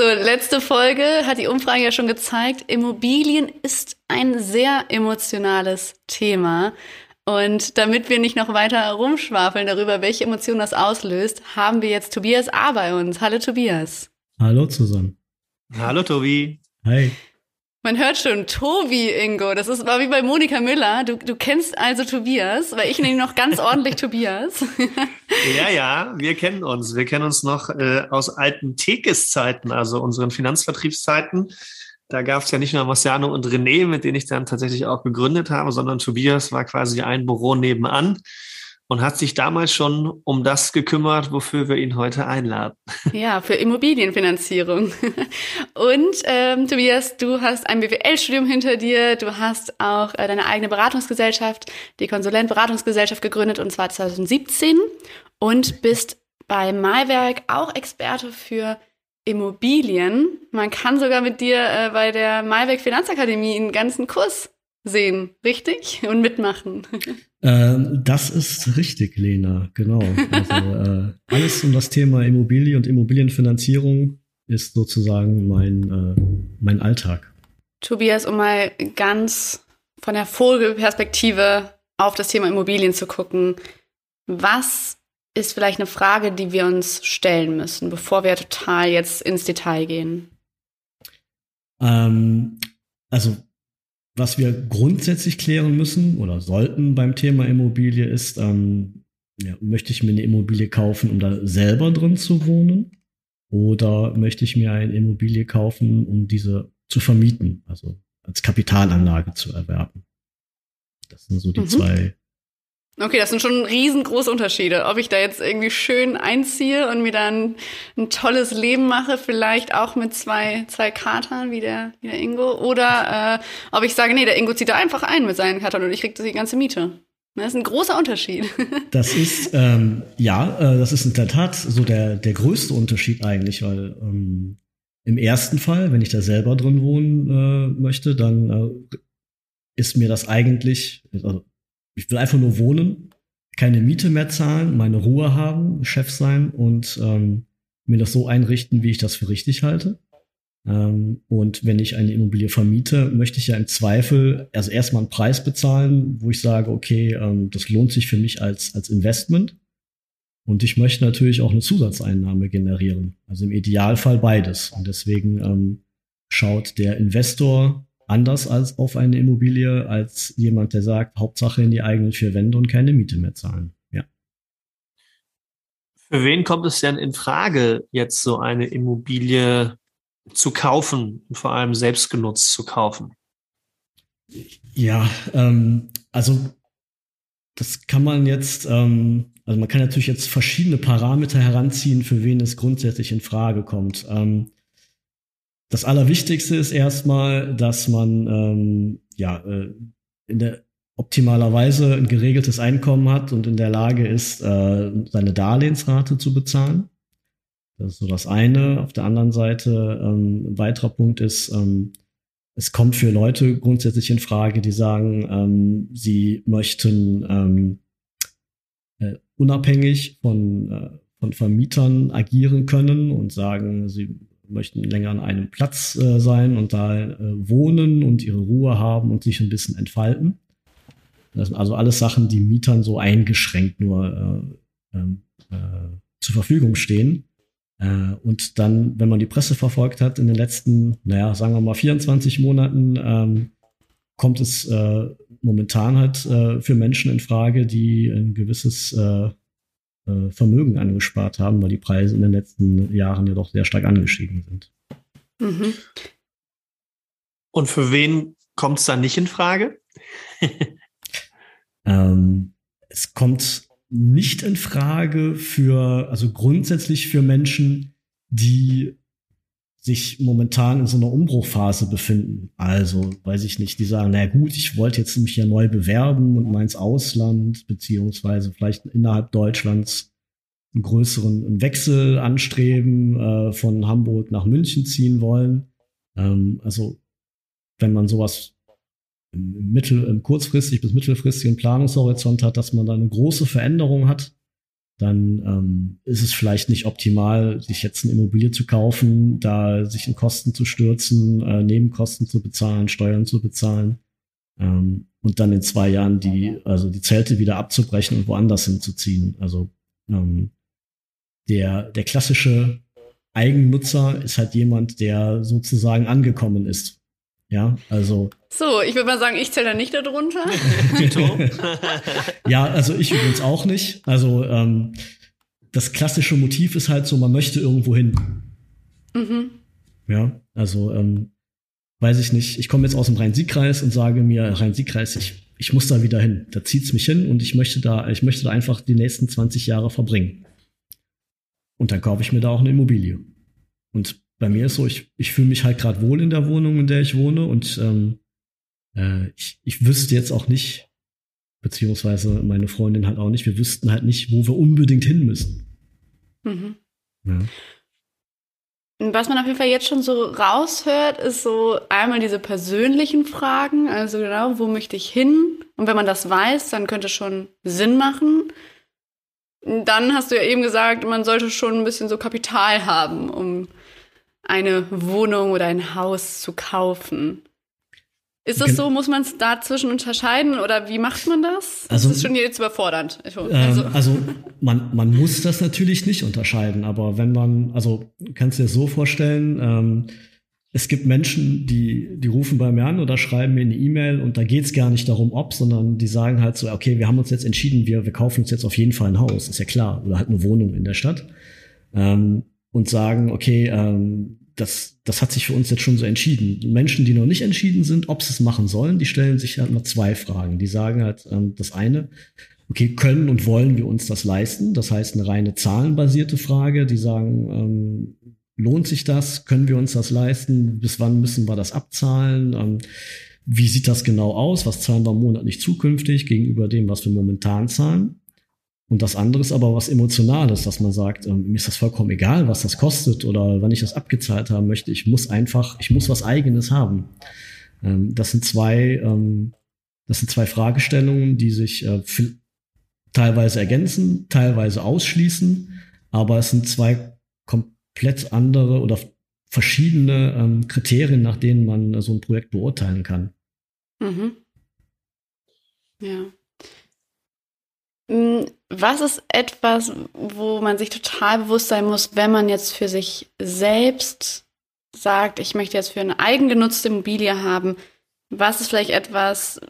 So, letzte Folge hat die Umfrage ja schon gezeigt, Immobilien ist ein sehr emotionales Thema. Und damit wir nicht noch weiter rumschwafeln darüber, welche Emotionen das auslöst, haben wir jetzt Tobias A. bei uns. Hallo Tobias. Hallo zusammen. Hallo Tobi. Hi. Man hört schon, Tobi, Ingo. Das ist, war wie bei Monika Müller. Du, du kennst also Tobias, weil ich nenne ihn noch ganz ordentlich Tobias. ja, ja, wir kennen uns. Wir kennen uns noch äh, aus alten Tekes-Zeiten, also unseren Finanzvertriebszeiten. Da gab es ja nicht nur Marciano und René, mit denen ich dann tatsächlich auch gegründet habe, sondern Tobias war quasi ein Büro nebenan und hat sich damals schon um das gekümmert, wofür wir ihn heute einladen. Ja, für Immobilienfinanzierung. Und ähm, Tobias, du hast ein BWL-Studium hinter dir, du hast auch äh, deine eigene Beratungsgesellschaft, die Konsulent Beratungsgesellschaft gegründet und zwar 2017 und bist bei Malwerk auch Experte für Immobilien. Man kann sogar mit dir äh, bei der Malwerk Finanzakademie einen ganzen Kurs sehen, richtig? Und mitmachen. Ähm, das ist richtig, Lena, genau. Also äh, alles um das Thema Immobilie und Immobilienfinanzierung ist sozusagen mein, äh, mein Alltag. Tobias, um mal ganz von der Vogelperspektive auf das Thema Immobilien zu gucken, was ist vielleicht eine Frage, die wir uns stellen müssen, bevor wir total jetzt ins Detail gehen? Ähm, also was wir grundsätzlich klären müssen oder sollten beim Thema Immobilie ist, ähm, ja, möchte ich mir eine Immobilie kaufen, um da selber drin zu wohnen? Oder möchte ich mir eine Immobilie kaufen, um diese zu vermieten, also als Kapitalanlage zu erwerben? Das sind so die mhm. zwei Okay, das sind schon riesengroße Unterschiede. Ob ich da jetzt irgendwie schön einziehe und mir dann ein tolles Leben mache, vielleicht auch mit zwei, zwei Katern wie der, wie der Ingo, oder äh, ob ich sage, nee, der Ingo zieht da einfach ein mit seinen Katern und ich krieg die ganze Miete. Das ist ein großer Unterschied. Das ist, ähm, ja, äh, das ist in der Tat so der, der größte Unterschied eigentlich, weil ähm, im ersten Fall, wenn ich da selber drin wohnen äh, möchte, dann äh, ist mir das eigentlich, also ich will einfach nur wohnen, keine Miete mehr zahlen, meine Ruhe haben, Chef sein und ähm, mir das so einrichten, wie ich das für richtig halte. Ähm, und wenn ich eine Immobilie vermiete, möchte ich ja im Zweifel also erstmal einen Preis bezahlen, wo ich sage, okay, ähm, das lohnt sich für mich als, als Investment. Und ich möchte natürlich auch eine Zusatzeinnahme generieren. Also im Idealfall beides. Und deswegen ähm, schaut der Investor anders als auf eine Immobilie als jemand, der sagt, Hauptsache in die eigenen vier Wände und keine Miete mehr zahlen. Ja. Für wen kommt es denn in Frage, jetzt so eine Immobilie zu kaufen und vor allem selbstgenutzt zu kaufen? Ja, ähm, also das kann man jetzt, ähm, also man kann natürlich jetzt verschiedene Parameter heranziehen, für wen es grundsätzlich in Frage kommt. Ähm, das Allerwichtigste ist erstmal, dass man ähm, ja äh, in der optimalerweise ein geregeltes Einkommen hat und in der Lage ist, äh, seine Darlehensrate zu bezahlen. Das ist so das eine. Auf der anderen Seite ähm, ein weiterer Punkt ist, ähm, es kommt für Leute grundsätzlich in Frage, die sagen, ähm, sie möchten ähm, äh, unabhängig von, äh, von Vermietern agieren können und sagen, sie möchten länger an einem Platz äh, sein und da äh, wohnen und ihre Ruhe haben und sich ein bisschen entfalten. Das sind also alles Sachen, die Mietern so eingeschränkt nur äh, ähm, äh, zur Verfügung stehen. Äh, und dann, wenn man die Presse verfolgt hat in den letzten, naja, sagen wir mal 24 Monaten, ähm, kommt es äh, momentan halt für Menschen in Frage, die ein gewisses äh, Vermögen angespart haben, weil die Preise in den letzten Jahren ja doch sehr stark angestiegen sind. Mhm. Und für wen kommt es dann nicht in Frage? ähm, es kommt nicht in Frage für, also grundsätzlich für Menschen, die sich momentan in so einer Umbruchphase befinden. Also, weiß ich nicht, die sagen, na gut, ich wollte jetzt mich ja neu bewerben und mal ins Ausland, beziehungsweise vielleicht innerhalb Deutschlands einen größeren Wechsel anstreben, äh, von Hamburg nach München ziehen wollen. Ähm, also, wenn man sowas im mittel, im kurzfristig bis mittelfristigen Planungshorizont hat, dass man da eine große Veränderung hat, dann ähm, ist es vielleicht nicht optimal, sich jetzt eine Immobilie zu kaufen, da sich in Kosten zu stürzen, äh, Nebenkosten zu bezahlen, Steuern zu bezahlen ähm, und dann in zwei Jahren die, also die Zelte wieder abzubrechen und woanders hinzuziehen. Also ähm, der, der klassische Eigennutzer ist halt jemand, der sozusagen angekommen ist ja, also. So, ich würde mal sagen, ich zähle da nicht darunter. ja, also ich übrigens auch nicht. Also ähm, das klassische Motiv ist halt so, man möchte irgendwo hin. Mhm. Ja, also ähm, weiß ich nicht. Ich komme jetzt aus dem Rhein-Sieg-Kreis und sage mir, Rhein-Sieg-Kreis, ich, ich muss da wieder hin. Da zieht's mich hin und ich möchte da, ich möchte da einfach die nächsten 20 Jahre verbringen. Und dann kaufe ich mir da auch eine Immobilie. Und bei mir ist so, ich, ich fühle mich halt gerade wohl in der Wohnung, in der ich wohne und ähm, äh, ich, ich wüsste jetzt auch nicht, beziehungsweise meine Freundin halt auch nicht, wir wüssten halt nicht, wo wir unbedingt hin müssen. Mhm. Ja. Was man auf jeden Fall jetzt schon so raushört, ist so einmal diese persönlichen Fragen, also genau, wo möchte ich hin? Und wenn man das weiß, dann könnte es schon Sinn machen. Dann hast du ja eben gesagt, man sollte schon ein bisschen so Kapital haben, um eine Wohnung oder ein Haus zu kaufen. Ist das so? Muss man es dazwischen unterscheiden oder wie macht man das? Also, das ist schon jetzt überfordernd. Also, ähm, also man, man muss das natürlich nicht unterscheiden, aber wenn man, also kannst du dir das so vorstellen, ähm, es gibt Menschen, die, die rufen bei mir an oder schreiben mir eine E-Mail und da geht es gar nicht darum, ob, sondern die sagen halt so, okay, wir haben uns jetzt entschieden, wir, wir kaufen uns jetzt auf jeden Fall ein Haus, ist ja klar, oder halt eine Wohnung in der Stadt. Ähm, und sagen, okay, ähm, das, das hat sich für uns jetzt schon so entschieden. Menschen, die noch nicht entschieden sind, ob sie es machen sollen, die stellen sich halt nur zwei Fragen. Die sagen halt ähm, das eine, okay, können und wollen wir uns das leisten? Das heißt eine reine zahlenbasierte Frage. Die sagen, ähm, lohnt sich das? Können wir uns das leisten? Bis wann müssen wir das abzahlen? Ähm, wie sieht das genau aus? Was zahlen wir monatlich zukünftig gegenüber dem, was wir momentan zahlen? Und das andere ist aber was Emotionales, dass man sagt, ähm, mir ist das vollkommen egal, was das kostet oder wann ich das abgezahlt haben möchte. Ich muss einfach, ich muss was Eigenes haben. Ähm, das sind zwei, ähm, das sind zwei Fragestellungen, die sich äh, teilweise ergänzen, teilweise ausschließen, aber es sind zwei komplett andere oder verschiedene ähm, Kriterien, nach denen man äh, so ein Projekt beurteilen kann. Mhm. Ja. Hm, was ist etwas, wo man sich total bewusst sein muss, wenn man jetzt für sich selbst sagt, ich möchte jetzt für eine eigengenutzte Immobilie haben? Was ist vielleicht etwas,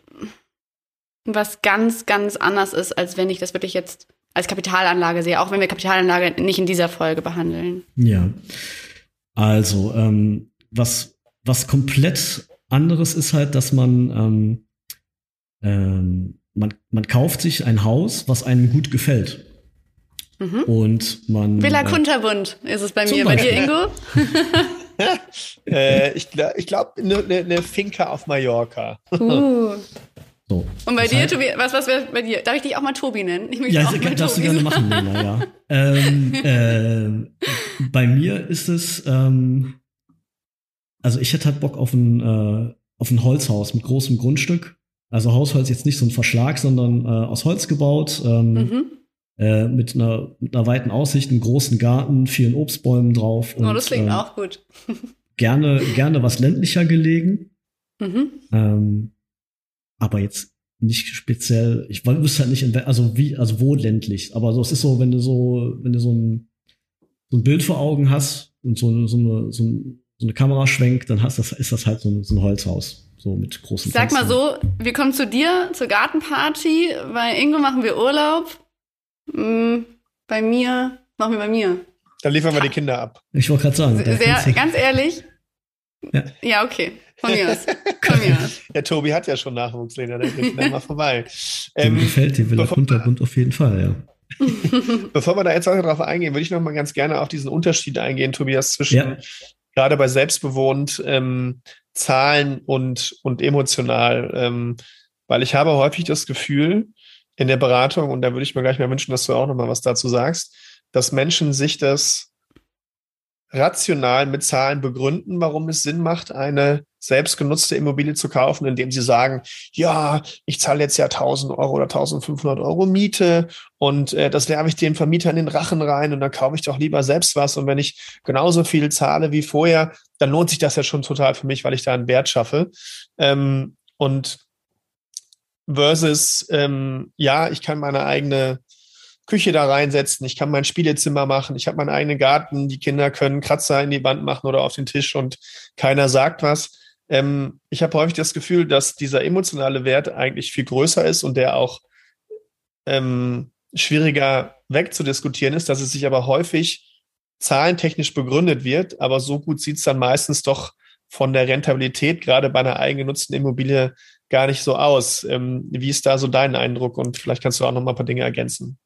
was ganz, ganz anders ist, als wenn ich das wirklich jetzt als Kapitalanlage sehe, auch wenn wir Kapitalanlage nicht in dieser Folge behandeln? Ja. Also, ähm, was, was komplett anderes ist halt, dass man ähm, ähm, man, man kauft sich ein Haus, was einem gut gefällt. Mhm. Und man. Villa äh, Kunterbund ist es bei mir. Bei dir, Ingo? äh, ich ich glaube, eine ne, ne Finca auf Mallorca. Uh. So. Und bei das dir, Tobi, was, was wäre bei dir? Darf ich dich auch mal Tobi nennen? Ich ja, das darfst du gerne machen, Lena, ja. ähm, äh, bei mir ist es, ähm, also ich hätte halt Bock auf ein, äh, auf ein Holzhaus mit großem Grundstück also Hausholz jetzt nicht so ein Verschlag, sondern äh, aus Holz gebaut, ähm, mhm. äh, mit, einer, mit einer weiten Aussicht, einem großen Garten, vielen Obstbäumen drauf. Und, oh, das klingt äh, auch gut. gerne, gerne was ländlicher gelegen. Mhm. Ähm, aber jetzt nicht speziell, ich wüsste halt nicht, in, also wie, also wo ländlich. Aber so, es ist so, wenn du so, wenn du so ein, so ein Bild vor Augen hast und so, so, eine, so, ein, so eine Kamera schwenkt, dann hast das, ist das halt so ein, so ein Holzhaus. So mit großen Sag Fenstern. mal so, wir kommen zu dir zur Gartenparty. Bei Ingo machen wir Urlaub. Hm, bei mir machen wir bei mir. Dann liefern wir die Kinder ab. Ich wollte gerade sagen. Sehr, ganz ehrlich. Ja. ja, okay. Von mir aus. Von mir aus. Ja, Tobi hat ja schon Nachwuchs, Lena. Der geht dann mal vorbei. Ähm, Mir gefällt die Villa Untergrund auf jeden Fall, ja. Bevor wir da jetzt auch darauf eingehen, würde ich noch mal ganz gerne auf diesen Unterschied eingehen, Tobias, zwischen ja gerade bei selbstbewohnt ähm, Zahlen und, und emotional, ähm, weil ich habe häufig das Gefühl in der Beratung, und da würde ich mir gleich mal wünschen, dass du auch nochmal was dazu sagst, dass Menschen sich das rational mit Zahlen begründen, warum es Sinn macht, eine selbstgenutzte Immobilie zu kaufen, indem sie sagen, ja, ich zahle jetzt ja 1000 Euro oder 1500 Euro Miete und äh, das werfe ich den Vermieter in den Rachen rein und dann kaufe ich doch lieber selbst was und wenn ich genauso viel zahle wie vorher, dann lohnt sich das ja schon total für mich, weil ich da einen Wert schaffe. Ähm, und versus, ähm, ja, ich kann meine eigene Küche da reinsetzen, ich kann mein Spielezimmer machen, ich habe meinen eigenen Garten, die Kinder können Kratzer in die Wand machen oder auf den Tisch und keiner sagt was. Ähm, ich habe häufig das Gefühl, dass dieser emotionale Wert eigentlich viel größer ist und der auch ähm, schwieriger wegzudiskutieren ist, dass es sich aber häufig zahlentechnisch begründet wird, aber so gut sieht es dann meistens doch von der Rentabilität gerade bei einer eigengenutzten Immobilie gar nicht so aus. Ähm, wie ist da so dein Eindruck? Und vielleicht kannst du auch noch mal ein paar Dinge ergänzen.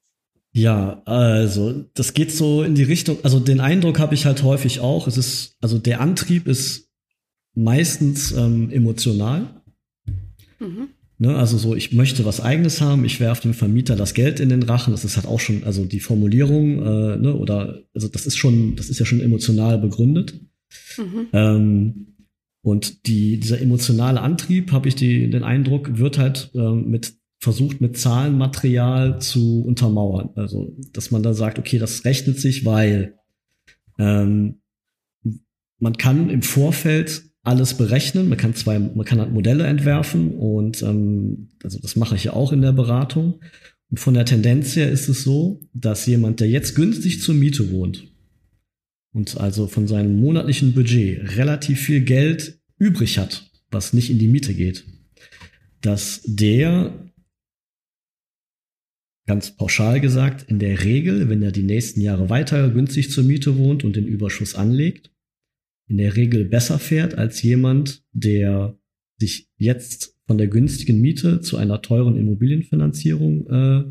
Ja, also das geht so in die Richtung, also den Eindruck habe ich halt häufig auch. Es ist, also der Antrieb ist meistens ähm, emotional. Mhm. Ne, also so, ich möchte was eigenes haben, ich werfe dem Vermieter das Geld in den Rachen. Das ist halt auch schon, also die Formulierung, äh, ne, oder also das ist schon, das ist ja schon emotional begründet. Mhm. Ähm, und die, dieser emotionale Antrieb, habe ich die, den Eindruck, wird halt ähm, mit versucht mit Zahlenmaterial zu untermauern. Also, dass man da sagt, okay, das rechnet sich, weil ähm, man kann im Vorfeld alles berechnen. Man kann zwei, man kann halt Modelle entwerfen und ähm, also das mache ich ja auch in der Beratung. Und von der Tendenz her ist es so, dass jemand, der jetzt günstig zur Miete wohnt und also von seinem monatlichen Budget relativ viel Geld übrig hat, was nicht in die Miete geht, dass der Ganz pauschal gesagt, in der Regel, wenn er die nächsten Jahre weiter günstig zur Miete wohnt und den Überschuss anlegt, in der Regel besser fährt als jemand, der sich jetzt von der günstigen Miete zu einer teuren Immobilienfinanzierung äh,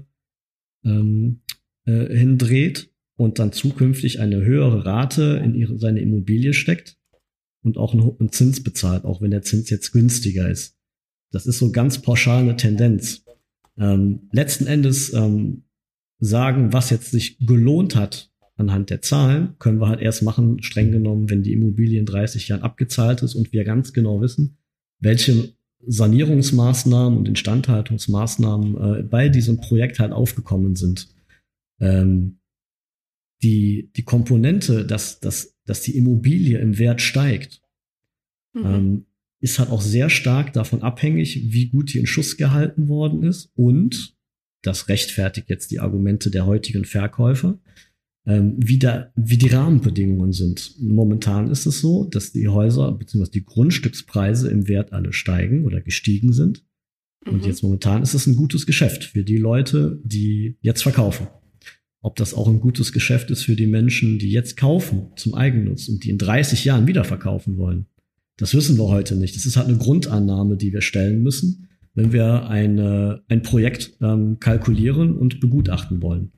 ähm, äh, hindreht und dann zukünftig eine höhere Rate in ihre, seine Immobilie steckt und auch einen, einen Zins bezahlt, auch wenn der Zins jetzt günstiger ist. Das ist so ganz pauschal eine Tendenz ähm, letzten Endes ähm, sagen, was jetzt sich gelohnt hat anhand der Zahlen, können wir halt erst machen, streng genommen, wenn die Immobilie in 30 Jahren abgezahlt ist und wir ganz genau wissen, welche Sanierungsmaßnahmen und Instandhaltungsmaßnahmen äh, bei diesem Projekt halt aufgekommen sind. Ähm, die, die Komponente, dass, dass, dass die Immobilie im Wert steigt, mhm. ähm, ist halt auch sehr stark davon abhängig, wie gut die in Schuss gehalten worden ist und das rechtfertigt jetzt die Argumente der heutigen Verkäufer, wie, da, wie die Rahmenbedingungen sind. Momentan ist es so, dass die Häuser bzw. die Grundstückspreise im Wert alle steigen oder gestiegen sind. Und mhm. jetzt momentan ist es ein gutes Geschäft für die Leute, die jetzt verkaufen. Ob das auch ein gutes Geschäft ist für die Menschen, die jetzt kaufen zum Eigennutz und die in 30 Jahren wieder verkaufen wollen. Das wissen wir heute nicht. Das ist halt eine Grundannahme, die wir stellen müssen, wenn wir eine, ein Projekt ähm, kalkulieren und begutachten wollen.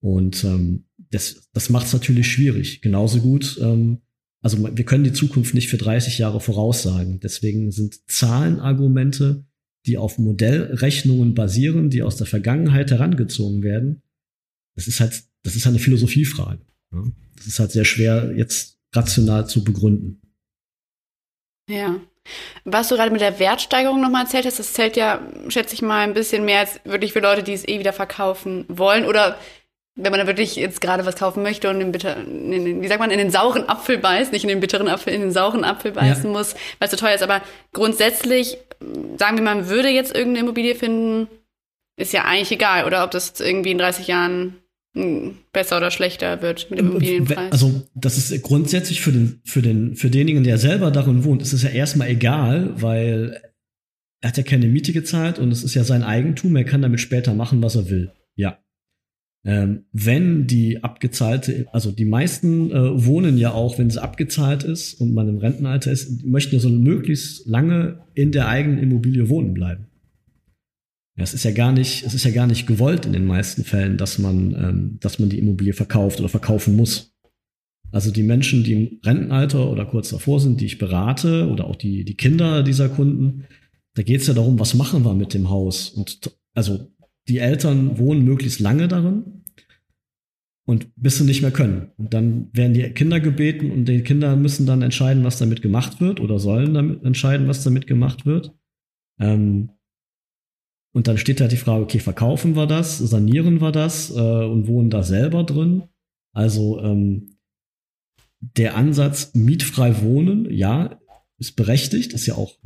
Und ähm, das, das macht es natürlich schwierig. Genauso gut, ähm, also wir können die Zukunft nicht für 30 Jahre voraussagen. Deswegen sind Zahlenargumente, die auf Modellrechnungen basieren, die aus der Vergangenheit herangezogen werden, das ist halt, das ist halt eine Philosophiefrage. Das ist halt sehr schwer jetzt rational zu begründen. Ja. Was du gerade mit der Wertsteigerung nochmal erzählt hast, das zählt ja, schätze ich mal, ein bisschen mehr als wirklich für Leute, die es eh wieder verkaufen wollen. Oder wenn man da wirklich jetzt gerade was kaufen möchte und den, wie sagt man, in den sauren Apfel beißt, nicht in den bitteren Apfel, in den sauren Apfel beißen ja. muss, weil es so teuer ist. Aber grundsätzlich, sagen wir mal, man würde jetzt irgendeine Immobilie finden, ist ja eigentlich egal, oder ob das irgendwie in 30 Jahren hm, besser oder schlechter wird mit dem Immobilienpreis. Also das ist grundsätzlich für den, für den, für denjenigen, der selber darin wohnt, ist es ja erstmal egal, weil er hat ja keine Miete gezahlt und es ist ja sein Eigentum, er kann damit später machen, was er will. Ja. Ähm, wenn die abgezahlte, also die meisten äh, wohnen ja auch, wenn sie abgezahlt ist und man im Rentenalter ist, möchten ja so möglichst lange in der eigenen Immobilie wohnen bleiben. Es ist ja gar nicht, es ist ja gar nicht gewollt in den meisten Fällen, dass man, ähm, dass man die Immobilie verkauft oder verkaufen muss. Also die Menschen, die im Rentenalter oder kurz davor sind, die ich berate oder auch die, die Kinder dieser Kunden, da geht es ja darum, was machen wir mit dem Haus? Und also die Eltern wohnen möglichst lange darin und bis sie nicht mehr können. Und dann werden die Kinder gebeten und die Kinder müssen dann entscheiden, was damit gemacht wird oder sollen damit entscheiden, was damit gemacht wird. Ähm, und dann steht halt die Frage, okay, verkaufen wir das, sanieren wir das äh, und wohnen da selber drin? Also ähm, der Ansatz mietfrei wohnen, ja, ist berechtigt, ist ja auch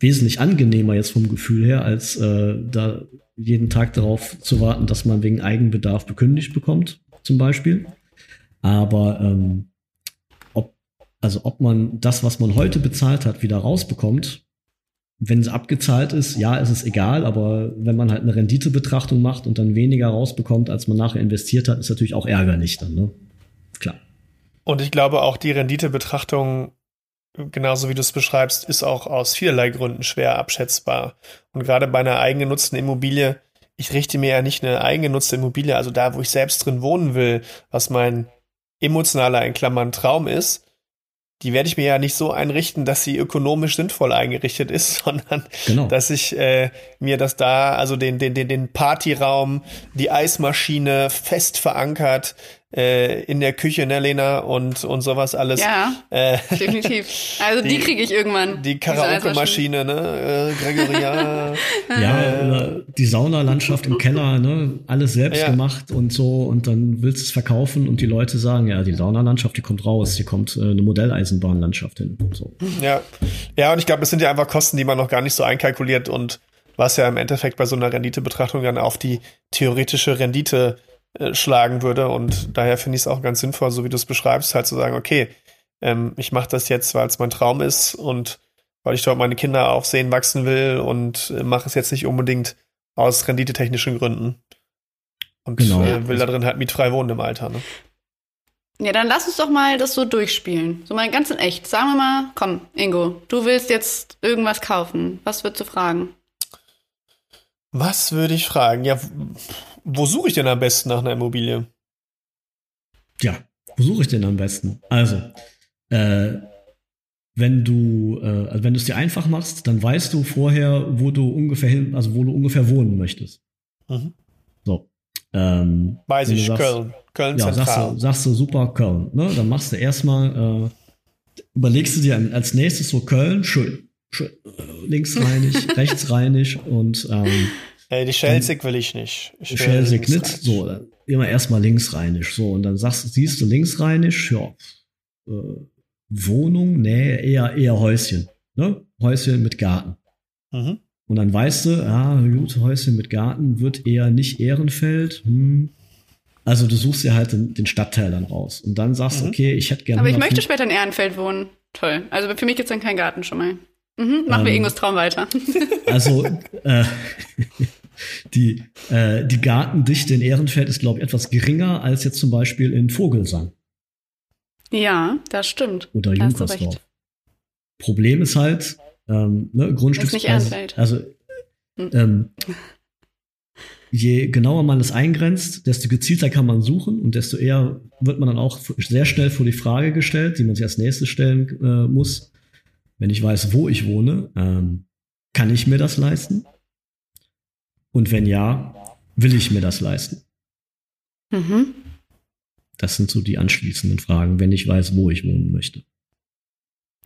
wesentlich angenehmer jetzt vom Gefühl her, als äh, da jeden Tag darauf zu warten, dass man wegen Eigenbedarf bekündigt bekommt, zum Beispiel. Aber ähm, ob, also ob man das, was man heute bezahlt hat, wieder rausbekommt, wenn es abgezahlt ist, ja, ist es egal, aber wenn man halt eine Renditebetrachtung macht und dann weniger rausbekommt, als man nachher investiert hat, ist natürlich auch ärgerlich dann, ne? Klar. Und ich glaube auch die Renditebetrachtung, genauso wie du es beschreibst, ist auch aus vielerlei Gründen schwer abschätzbar. Und gerade bei einer eigengenutzten Immobilie, ich richte mir ja nicht eine eigengenutzte Immobilie, also da, wo ich selbst drin wohnen will, was mein emotionaler in Klammern Traum ist, die werde ich mir ja nicht so einrichten, dass sie ökonomisch sinnvoll eingerichtet ist, sondern genau. dass ich äh, mir das da, also den, den, den, den Partyraum, die Eismaschine fest verankert, äh, in der Küche, ne, Lena, und, und sowas alles. Ja, äh, definitiv. Also die, die kriege ich irgendwann. Die Karaoke-Maschine, ne, äh, Gregoria. ja, äh, die Saunalandschaft im Keller, ne, alles selbst ja. gemacht und so, und dann willst du es verkaufen und die Leute sagen, ja, die Saunalandschaft, die kommt raus, hier kommt äh, eine Modelleisenbahnlandschaft hin. So. Ja, ja, und ich glaube, es sind ja einfach Kosten, die man noch gar nicht so einkalkuliert und was ja im Endeffekt bei so einer Renditebetrachtung dann auf die theoretische Rendite äh, schlagen würde. Und daher finde ich es auch ganz sinnvoll, so wie du es beschreibst, halt zu sagen, okay, ähm, ich mache das jetzt, weil es mein Traum ist und weil ich dort meine Kinder auch sehen, wachsen will und äh, mache es jetzt nicht unbedingt aus renditetechnischen Gründen. Und genau. äh, will da drin halt mietfrei wohnen im Alter. Ne? Ja, dann lass uns doch mal das so durchspielen. So mal ganz in echt. Sagen wir mal, komm, Ingo, du willst jetzt irgendwas kaufen. Was würdest du fragen? Was würde ich fragen? Ja, wo suche ich denn am besten nach einer Immobilie? Ja, wo suche ich denn am besten? Also, äh, wenn du, äh, also wenn du es dir einfach machst, dann weißt du vorher, wo du ungefähr hin, also wo du ungefähr wohnen möchtest. Mhm. So. Ähm, Weiß ich, sagst, Köln. Köln ja, zentral. Sagst du, sagst du super Köln. Ne? Dann machst du erstmal, äh, überlegst du dir als nächstes so Köln, schön, schön äh, linksrheinig, rechtsrheinig und ähm, Ey, die Schelsig will ich nicht. Ich Schelsig nicht. So, immer erstmal linksrheinisch. So, und dann sagst, siehst du linksrheinisch, ja. Äh, Wohnung, nee, eher, eher Häuschen. Ne? Häuschen mit Garten. Mhm. Und dann weißt du, ja, gut, Häuschen mit Garten wird eher nicht Ehrenfeld. Hm. Also du suchst ja halt den, den Stadtteil dann raus. Und dann sagst du, mhm. okay, ich hätte gerne. Aber ich möchte später in Ehrenfeld wohnen. Toll. Also für mich gibt es dann keinen Garten schon mal. Mhm, machen ähm, wir Ingos Traum weiter. Also äh, die, äh, die Gartendichte in Ehrenfeld ist, glaube ich, etwas geringer als jetzt zum Beispiel in Vogelsang. Ja, das stimmt. Oder Junkersdorf. Problem ist halt, ähm, ne, Grundstücks... Ist nicht Ehrenfeld. Also, hm. ähm, je genauer man es eingrenzt, desto gezielter kann man suchen und desto eher wird man dann auch sehr schnell vor die Frage gestellt, die man sich als nächstes stellen äh, muss. Wenn ich weiß, wo ich wohne, ähm, kann ich mir das leisten? Und wenn ja, will ich mir das leisten? Mhm. Das sind so die anschließenden Fragen, wenn ich weiß, wo ich wohnen möchte.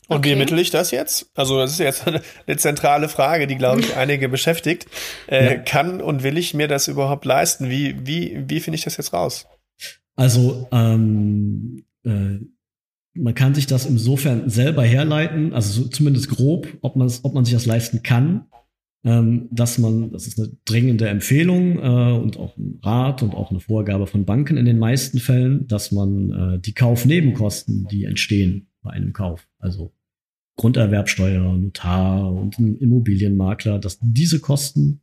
Und okay. wie ermittle ich das jetzt? Also, das ist jetzt eine, zentrale Frage, die, glaube ich, einige beschäftigt. Äh, ja. Kann und will ich mir das überhaupt leisten? Wie, wie, wie finde ich das jetzt raus? Also, ähm, äh, man kann sich das insofern selber herleiten, also so, zumindest grob, ob man, ob man sich das leisten kann dass man, das ist eine dringende Empfehlung äh, und auch ein Rat und auch eine Vorgabe von Banken in den meisten Fällen, dass man äh, die Kaufnebenkosten, die entstehen bei einem Kauf, also Grunderwerbsteuer, Notar und Immobilienmakler, dass diese Kosten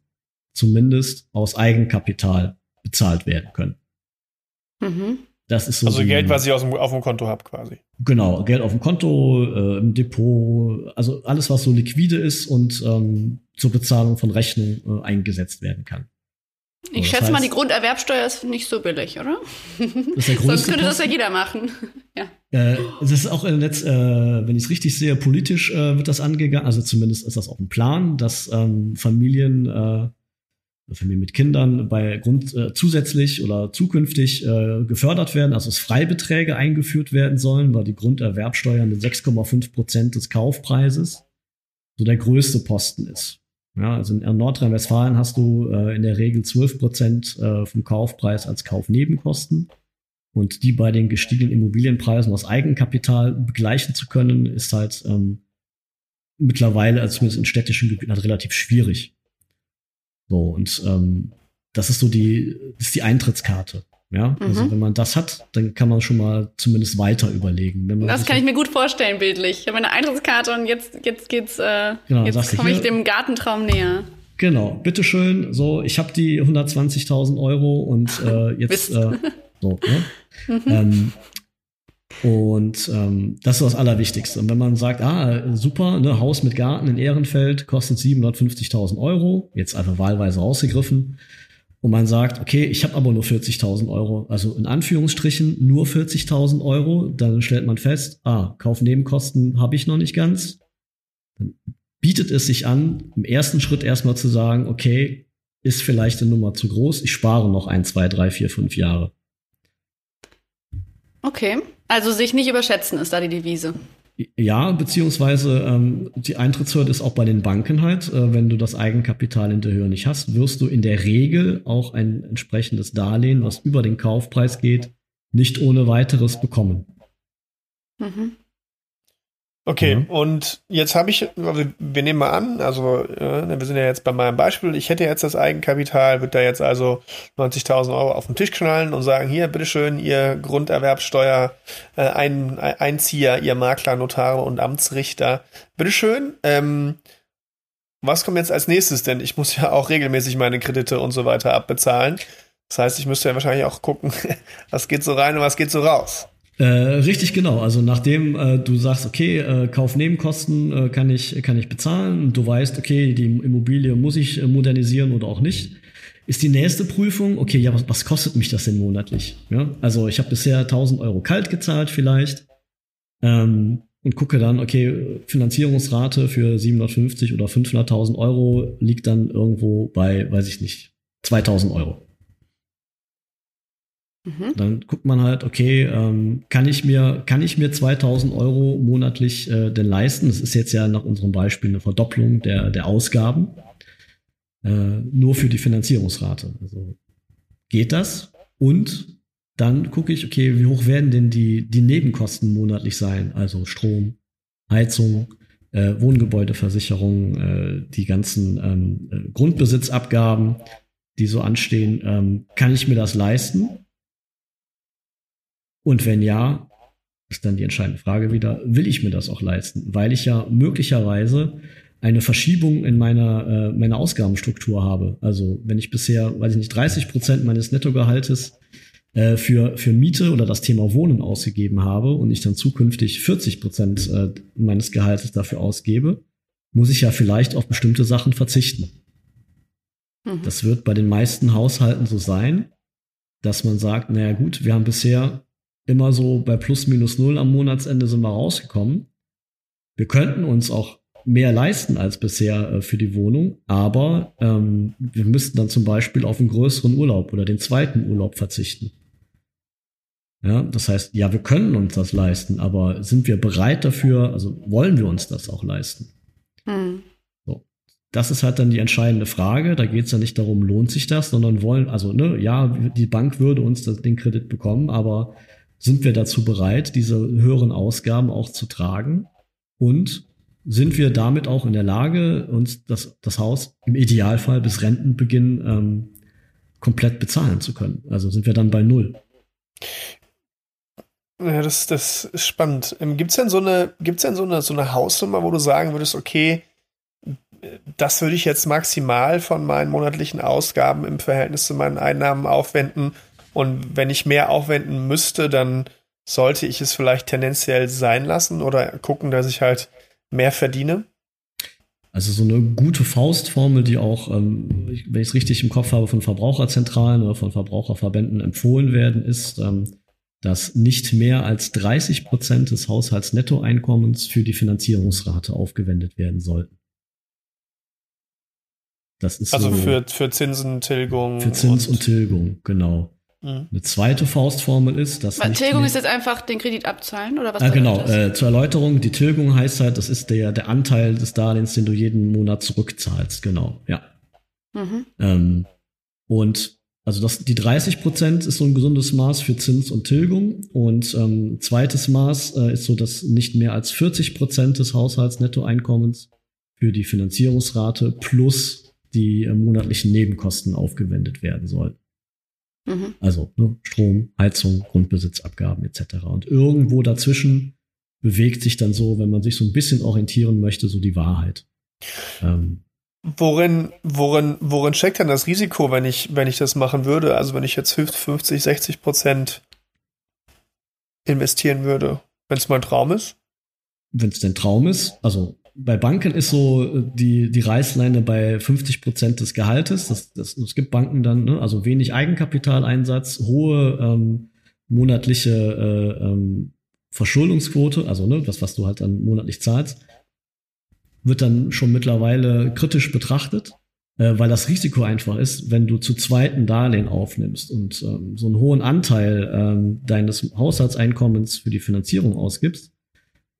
zumindest aus Eigenkapital bezahlt werden können. Mhm. Das ist so also Geld, was ich aus dem, auf dem Konto habe, quasi. Genau, Geld auf dem Konto, äh, im Depot, also alles, was so liquide ist und ähm, zur Bezahlung von Rechnungen äh, eingesetzt werden kann. Ich das schätze heißt- mal, die Grunderwerbsteuer ist nicht so billig, oder? Das ist der Sonst könnte das ja jeder machen. Ja. Äh, das ist auch im Netz, äh, wenn ich es richtig sehe, politisch äh, wird das angegangen. Also zumindest ist das auch ein Plan, dass ähm, Familien, äh, Familien mit Kindern bei Grund äh, zusätzlich oder zukünftig äh, gefördert werden, also dass Freibeträge eingeführt werden sollen, weil die Grunderwerbsteuer mit 6,5 Prozent des Kaufpreises so der größte Posten ist. Ja, also in Nordrhein-Westfalen hast du äh, in der Regel 12 Prozent äh, vom Kaufpreis als Kaufnebenkosten. Und die bei den gestiegenen Immobilienpreisen aus Eigenkapital begleichen zu können, ist halt ähm, mittlerweile, also zumindest in städtischen Gebieten, halt relativ schwierig. So, und ähm, das ist so die, das ist die Eintrittskarte. Ja, also Mhm. wenn man das hat, dann kann man schon mal zumindest weiter überlegen. Wenn man Das kann ich mir gut vorstellen, bildlich. Ich habe eine Eintrittskarte und jetzt, jetzt geht's, äh, Genau, jetzt komme ich dem Gartentraum näher. Genau, bitteschön. So, ich habe die 120.000 Euro und äh, jetzt äh, so. Ne? ähm, und ähm, das ist das Allerwichtigste. Und wenn man sagt, ah, super, ne, Haus mit Garten in Ehrenfeld kostet 750.000 Euro, jetzt einfach wahlweise rausgegriffen, und man sagt, okay, ich habe aber nur 40.000 Euro, also in Anführungsstrichen nur 40.000 Euro, dann stellt man fest, ah, Kaufnebenkosten habe ich noch nicht ganz. Dann bietet es sich an, im ersten Schritt erstmal zu sagen, okay, ist vielleicht eine Nummer zu groß, ich spare noch ein, zwei, drei, vier, fünf Jahre. Okay. Also sich nicht überschätzen ist da die Devise. Ja, beziehungsweise ähm, die Eintrittshürde ist auch bei den Banken halt, äh, wenn du das Eigenkapital in der Höhe nicht hast, wirst du in der Regel auch ein entsprechendes Darlehen, was über den Kaufpreis geht, nicht ohne weiteres bekommen. Mhm. Okay, Ja. und jetzt habe ich, also wir nehmen mal an, also äh, wir sind ja jetzt bei meinem Beispiel, ich hätte jetzt das Eigenkapital, würde da jetzt also 90.000 Euro auf den Tisch knallen und sagen, hier, bitteschön, ihr Grunderwerbsteuer äh, ein, Einzieher, ihr Makler, Notare und Amtsrichter, bitteschön, ähm, was kommt jetzt als nächstes? Denn ich muss ja auch regelmäßig meine Kredite und so weiter abbezahlen. Das heißt, ich müsste ja wahrscheinlich auch gucken, was geht so rein und was geht so raus. Äh, richtig genau. Also nachdem äh, du sagst, okay, äh, Kaufnebenkosten äh, kann ich kann ich bezahlen du weißt, okay, die Immobilie muss ich äh, modernisieren oder auch nicht, ist die nächste Prüfung, okay, ja, was, was kostet mich das denn monatlich? Ja? Also ich habe bisher 1000 Euro kalt gezahlt vielleicht ähm, und gucke dann, okay, Finanzierungsrate für 750 oder 500.000 Euro liegt dann irgendwo bei, weiß ich nicht, 2000 Euro. Mhm. Dann guckt man halt, okay, ähm, kann ich mir, kann ich mir 2000 Euro monatlich äh, denn leisten? Das ist jetzt ja nach unserem Beispiel eine Verdopplung der, der Ausgaben. Äh, nur für die Finanzierungsrate. Also geht das? Und dann gucke ich, okay, wie hoch werden denn die, die Nebenkosten monatlich sein? Also Strom, Heizung, äh, Wohngebäudeversicherung, äh, die ganzen ähm, äh, Grundbesitzabgaben, die so anstehen. Ähm, kann ich mir das leisten? Und wenn ja, ist dann die entscheidende Frage wieder, will ich mir das auch leisten? Weil ich ja möglicherweise eine Verschiebung in meiner, äh, meiner Ausgabenstruktur habe. Also wenn ich bisher, weiß ich nicht, 30 Prozent meines Nettogehaltes äh, für, für Miete oder das Thema Wohnen ausgegeben habe und ich dann zukünftig 40 Prozent äh, meines Gehaltes dafür ausgebe, muss ich ja vielleicht auf bestimmte Sachen verzichten. Mhm. Das wird bei den meisten Haushalten so sein, dass man sagt, naja gut, wir haben bisher immer so bei plus minus null am Monatsende sind wir rausgekommen. Wir könnten uns auch mehr leisten als bisher äh, für die Wohnung, aber ähm, wir müssten dann zum Beispiel auf einen größeren Urlaub oder den zweiten Urlaub verzichten. Ja, das heißt, ja, wir können uns das leisten, aber sind wir bereit dafür, also wollen wir uns das auch leisten? Mhm. das ist halt dann die entscheidende Frage. Da geht es ja nicht darum, lohnt sich das, sondern wollen, also ne, ja, die Bank würde uns das, den Kredit bekommen, aber sind wir dazu bereit, diese höheren Ausgaben auch zu tragen? Und sind wir damit auch in der Lage, uns das, das Haus im Idealfall bis Rentenbeginn ähm, komplett bezahlen zu können? Also sind wir dann bei Null? Ja, das, das ist spannend. Ähm, Gibt's denn so eine, gibt's denn so eine, so eine Hausnummer, wo du sagen würdest, okay, das würde ich jetzt maximal von meinen monatlichen Ausgaben im Verhältnis zu meinen Einnahmen aufwenden. Und wenn ich mehr aufwenden müsste, dann sollte ich es vielleicht tendenziell sein lassen oder gucken, dass ich halt mehr verdiene. Also so eine gute Faustformel, die auch, ähm, wenn ich es richtig im Kopf habe, von Verbraucherzentralen oder von Verbraucherverbänden empfohlen werden, ist, ähm, dass nicht mehr als 30 Prozent des Haushaltsnettoeinkommens für die Finanzierungsrate aufgewendet werden sollten. Das ist also so für, für Zinsentilgung. Für Zins und, und Tilgung, genau. Mhm. Eine zweite Faustformel ist, dass. Weil Tilgung ist jetzt einfach den Kredit abzahlen oder was? Ah, genau. Äh, zur Erläuterung, die Tilgung heißt halt, das ist der, der Anteil des Darlehens, den du jeden Monat zurückzahlst, genau, ja. Mhm. Ähm, und also das, die 30 Prozent ist so ein gesundes Maß für Zins und Tilgung. Und ähm, zweites Maß äh, ist so, dass nicht mehr als 40 Prozent des Haushaltsnettoeinkommens für die Finanzierungsrate plus die äh, monatlichen Nebenkosten aufgewendet werden sollen. Mhm. Also ne, Strom, Heizung, Grundbesitzabgaben etc. Und irgendwo dazwischen bewegt sich dann so, wenn man sich so ein bisschen orientieren möchte, so die Wahrheit. Ähm, Worin, worin, worin steckt denn das Risiko, wenn ich, wenn ich das machen würde? Also wenn ich jetzt 50, 60 Prozent investieren würde, wenn es mein Traum ist? Wenn es dein Traum ist, also bei Banken ist so die, die Reißleine bei 50 Prozent des Gehaltes. Das, das, es gibt Banken dann, ne, also wenig Eigenkapitaleinsatz, hohe ähm, monatliche äh, ähm, Verschuldungsquote, also ne, das, was du halt dann monatlich zahlst wird dann schon mittlerweile kritisch betrachtet, äh, weil das Risiko einfach ist, wenn du zu zweiten Darlehen aufnimmst und ähm, so einen hohen Anteil ähm, deines Haushaltseinkommens für die Finanzierung ausgibst,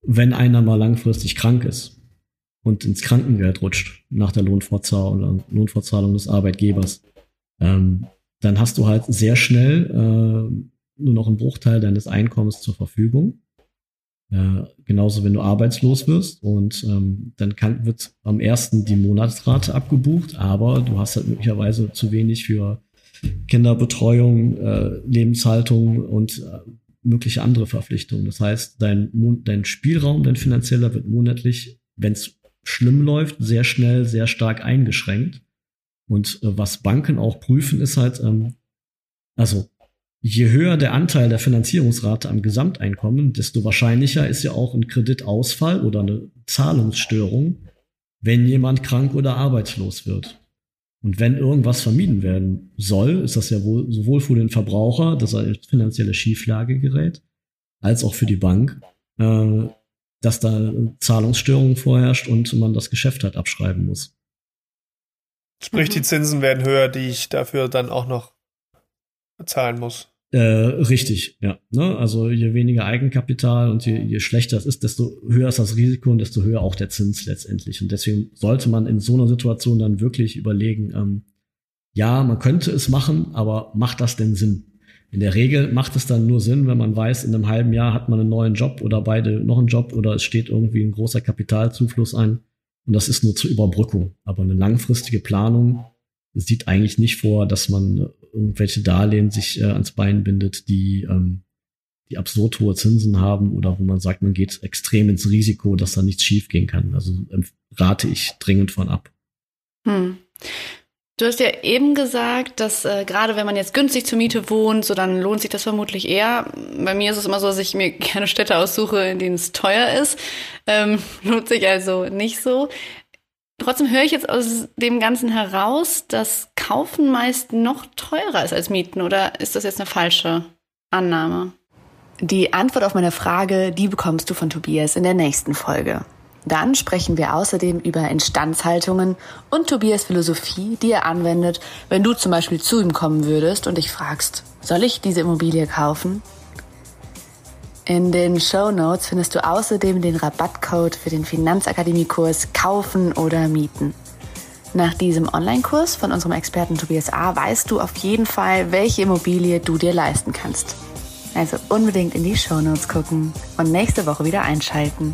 wenn einer mal langfristig krank ist und ins Krankengeld rutscht nach der Lohnfortzahlung, Lohnfortzahlung des Arbeitgebers, ähm, dann hast du halt sehr schnell äh, nur noch einen Bruchteil deines Einkommens zur Verfügung. Äh, genauso, wenn du arbeitslos wirst und ähm, dann kann, wird am ersten die Monatsrate abgebucht, aber du hast halt möglicherweise zu wenig für Kinderbetreuung, äh, Lebenshaltung und äh, mögliche andere Verpflichtungen. Das heißt, dein, dein Spielraum, dein finanzieller wird monatlich, wenn es schlimm läuft, sehr schnell, sehr stark eingeschränkt. Und äh, was Banken auch prüfen, ist halt, ähm, also je höher der Anteil der Finanzierungsrate am Gesamteinkommen, desto wahrscheinlicher ist ja auch ein Kreditausfall oder eine Zahlungsstörung, wenn jemand krank oder arbeitslos wird. Und wenn irgendwas vermieden werden soll, ist das ja wohl sowohl für den Verbraucher, dass er in finanzielle Schieflage gerät, als auch für die Bank, äh, dass da Zahlungsstörungen vorherrscht und man das Geschäft halt abschreiben muss. Sprich, die Zinsen werden höher, die ich dafür dann auch noch bezahlen muss. Äh, richtig, ja. Ne? Also je weniger Eigenkapital und je, je schlechter es ist, desto höher ist das Risiko und desto höher auch der Zins letztendlich. Und deswegen sollte man in so einer Situation dann wirklich überlegen, ähm, ja, man könnte es machen, aber macht das denn Sinn? In der Regel macht es dann nur Sinn, wenn man weiß, in einem halben Jahr hat man einen neuen Job oder beide noch einen Job oder es steht irgendwie ein großer Kapitalzufluss ein. Und das ist nur zur Überbrückung. Aber eine langfristige Planung sieht eigentlich nicht vor, dass man irgendwelche Darlehen sich äh, ans Bein bindet, die, ähm, die absurd hohe Zinsen haben oder wo man sagt, man geht extrem ins Risiko, dass da nichts schiefgehen kann. Also ähm, rate ich dringend von ab. Hm. Du hast ja eben gesagt, dass äh, gerade wenn man jetzt günstig zur Miete wohnt, so dann lohnt sich das vermutlich eher. Bei mir ist es immer so, dass ich mir gerne Städte aussuche, in denen es teuer ist. Ähm, lohnt sich also nicht so. Trotzdem höre ich jetzt aus dem Ganzen heraus, dass Kaufen meist noch teurer ist als Mieten. Oder ist das jetzt eine falsche Annahme? Die Antwort auf meine Frage, die bekommst du von Tobias in der nächsten Folge. Dann sprechen wir außerdem über Instandhaltungen und Tobias Philosophie, die er anwendet, wenn du zum Beispiel zu ihm kommen würdest und dich fragst, soll ich diese Immobilie kaufen? In den Show Notes findest du außerdem den Rabattcode für den Finanzakademie-Kurs Kaufen oder Mieten. Nach diesem Online-Kurs von unserem Experten Tobias A. weißt du auf jeden Fall, welche Immobilie du dir leisten kannst. Also unbedingt in die Show Notes gucken und nächste Woche wieder einschalten.